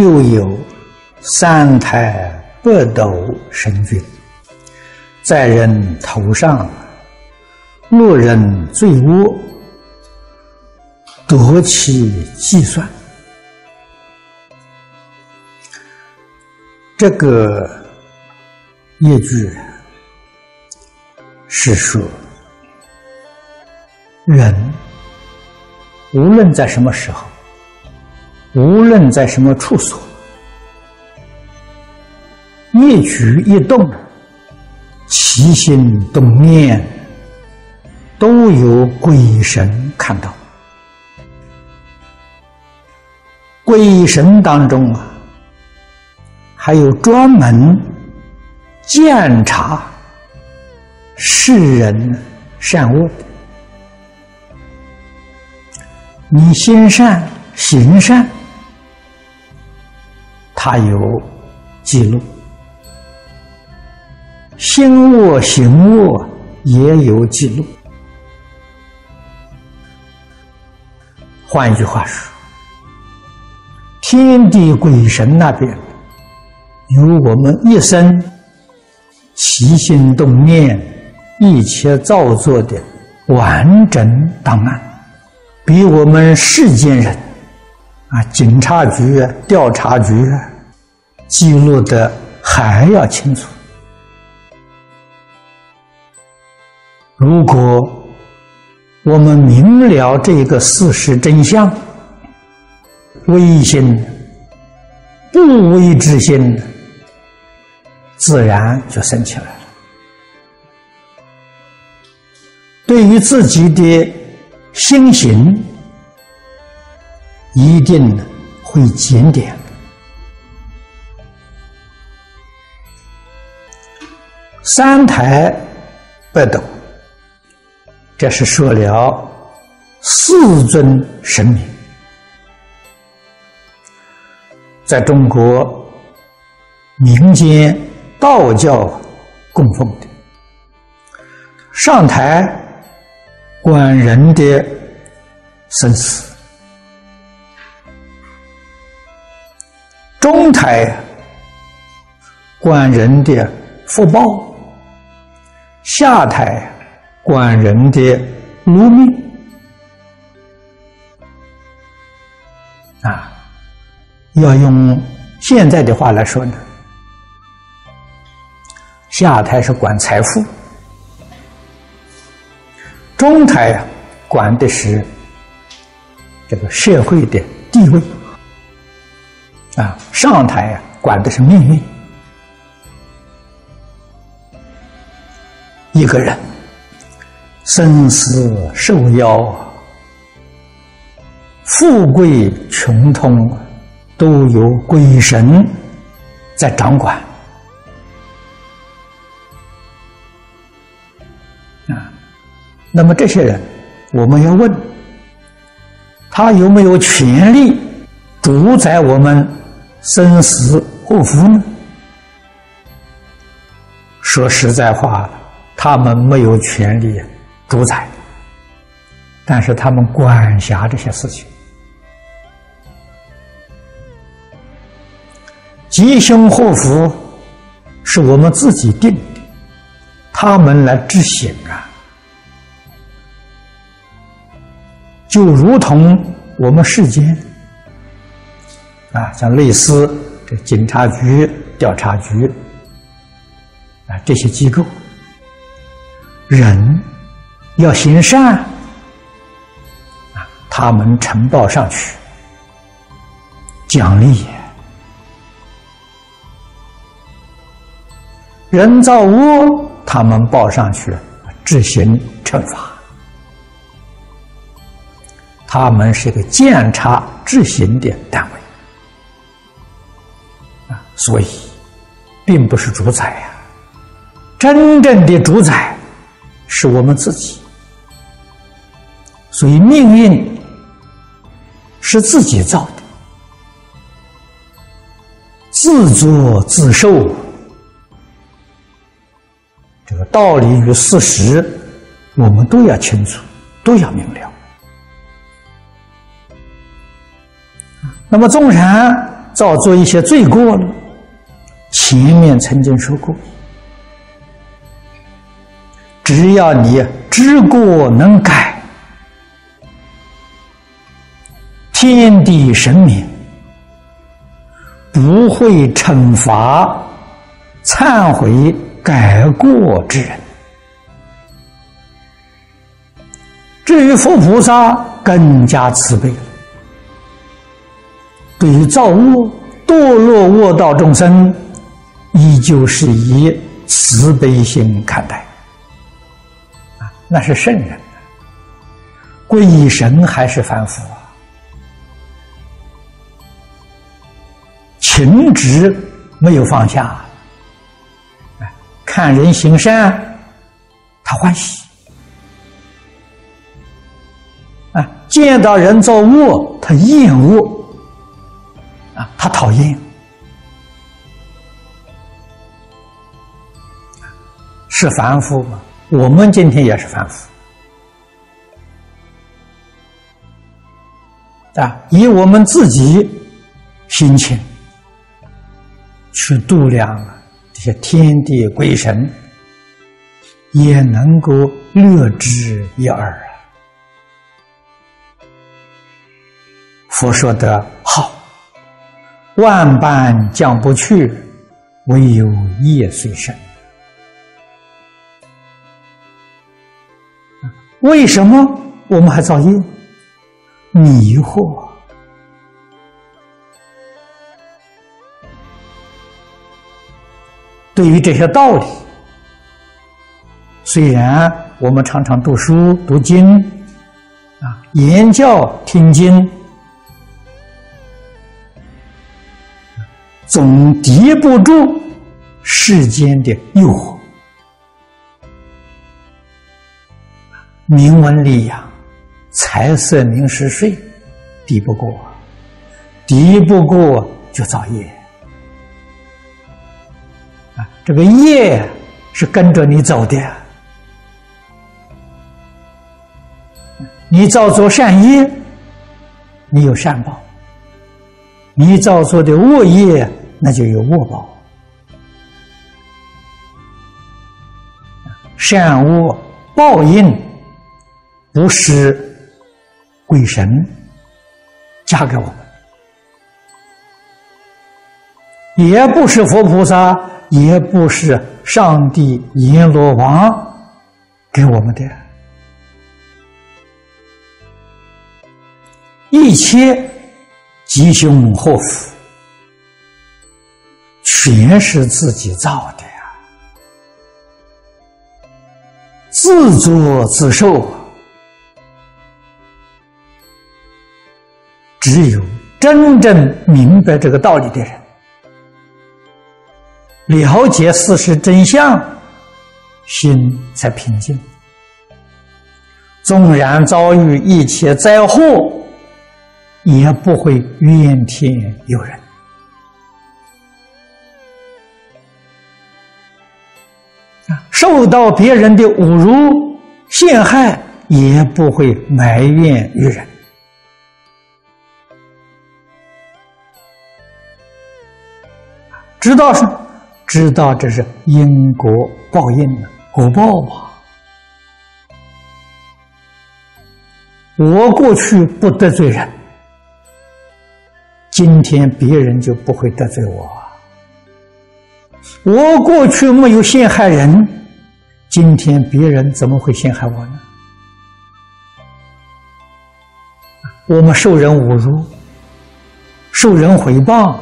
又有三台北斗神君，在人头上，落人罪恶，夺其计算。这个业句是说，人无论在什么时候，无论在什么处所，一举一动，起心动念，都有鬼神看到。鬼神当中啊。还有专门监察世人善恶，你心善行善，他有记录；心恶行恶也有记录。换一句话说，天地鬼神那边。有我们一生起心动念、一切造作的完整档案，比我们世间人啊，警察局、调查局记录的还要清楚。如果我们明了这个事实真相，微心、不微之心。自然就升起来了。对于自己的心行，一定会检点。三台北斗，这是说了四尊神明，在中国民间。道教供奉的。上台管人的生死，中台管人的福报，下台管人的禄命啊，要用现在的话来说呢。下台是管财富，中台啊管的是这个社会的地位，啊上台啊管的是命运。一个人生死受夭，富贵穷通，都有鬼神在掌管啊。那么这些人，我们要问他有没有权利主宰我们生死祸福呢？说实在话，他们没有权利主宰，但是他们管辖这些事情，吉凶祸福是我们自己定的，他们来执行啊。就如同我们世间啊，像类似这警察局、调查局啊这些机构，人要行善啊，他们呈报上去奖励；人造恶，他们报上去执行惩罚。他们是个监察执行的单位啊，所以并不是主宰呀。真正的主宰是我们自己，所以命运是自己造的，自作自受。这个道理与事实，我们都要清楚，都要明了。那么，纵然造作一些罪过了，前面曾经说过，只要你知过能改，天地神明不会惩罚忏悔改过之人。至于佛菩萨，更加慈悲。对于造物、堕落恶道众生，依旧是以慈悲心看待。那是圣人，皈依神还是凡夫啊？情执没有放下，看人行善，他欢喜；啊，见到人造恶，他厌恶。啊，他讨厌，是凡夫吗？我们今天也是凡夫啊！以我们自己心情去度量这些天地鬼神，也能够略知一二啊。佛说的好。万般将不去，唯有业随身。为什么我们还造业？迷惑。对于这些道理，虽然我们常常读书读经，啊，言教听经。总敌不住世间的诱惑，名闻利养、财色名食睡，敌不过，敌不过就造业。啊，这个业是跟着你走的，你造作善业，你有善报；你造作的恶业。那就有恶报，善恶报应不是鬼神嫁给我们，也不是佛菩萨，也不是上帝阎罗王给我们的，一切吉凶祸福。全是自己造的呀，自作自受。只有真正明白这个道理的人，了解事实真相，心才平静。纵然遭遇一切灾祸，也不会怨天尤人。受到别人的侮辱、陷害，也不会埋怨于人。知道是，知道这是因果报应的果报啊。我过去不得罪人，今天别人就不会得罪我。我过去没有陷害人。今天别人怎么会陷害我呢？我们受人侮辱、受人诽谤、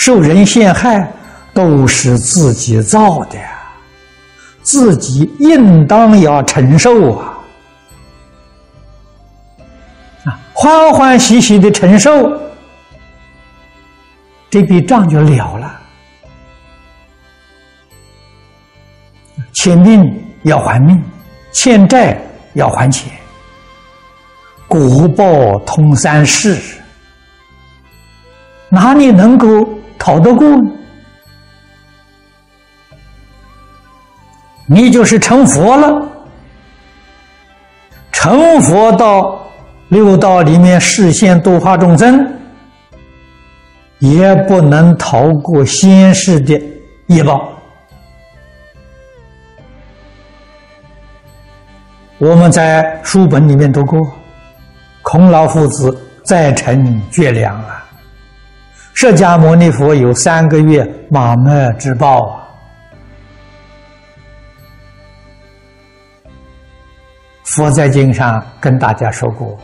受人陷害，都是自己造的，自己应当要承受啊！啊，欢欢喜喜的承受，这笔账就了了。欠命要还命，欠债要还钱，国报通三世，哪里能够逃得过呢？你就是成佛了，成佛到六道里面视现度化众生，也不能逃过先世的业报。我们在书本里面读过，孔老夫子再成绝粮啊！释迦牟尼佛有三个月马麦之报啊！佛在经上跟大家说过，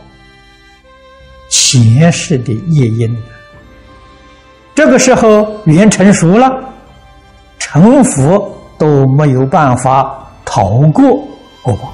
前世的业因，这个时候缘成熟了，成佛都没有办法逃过果报。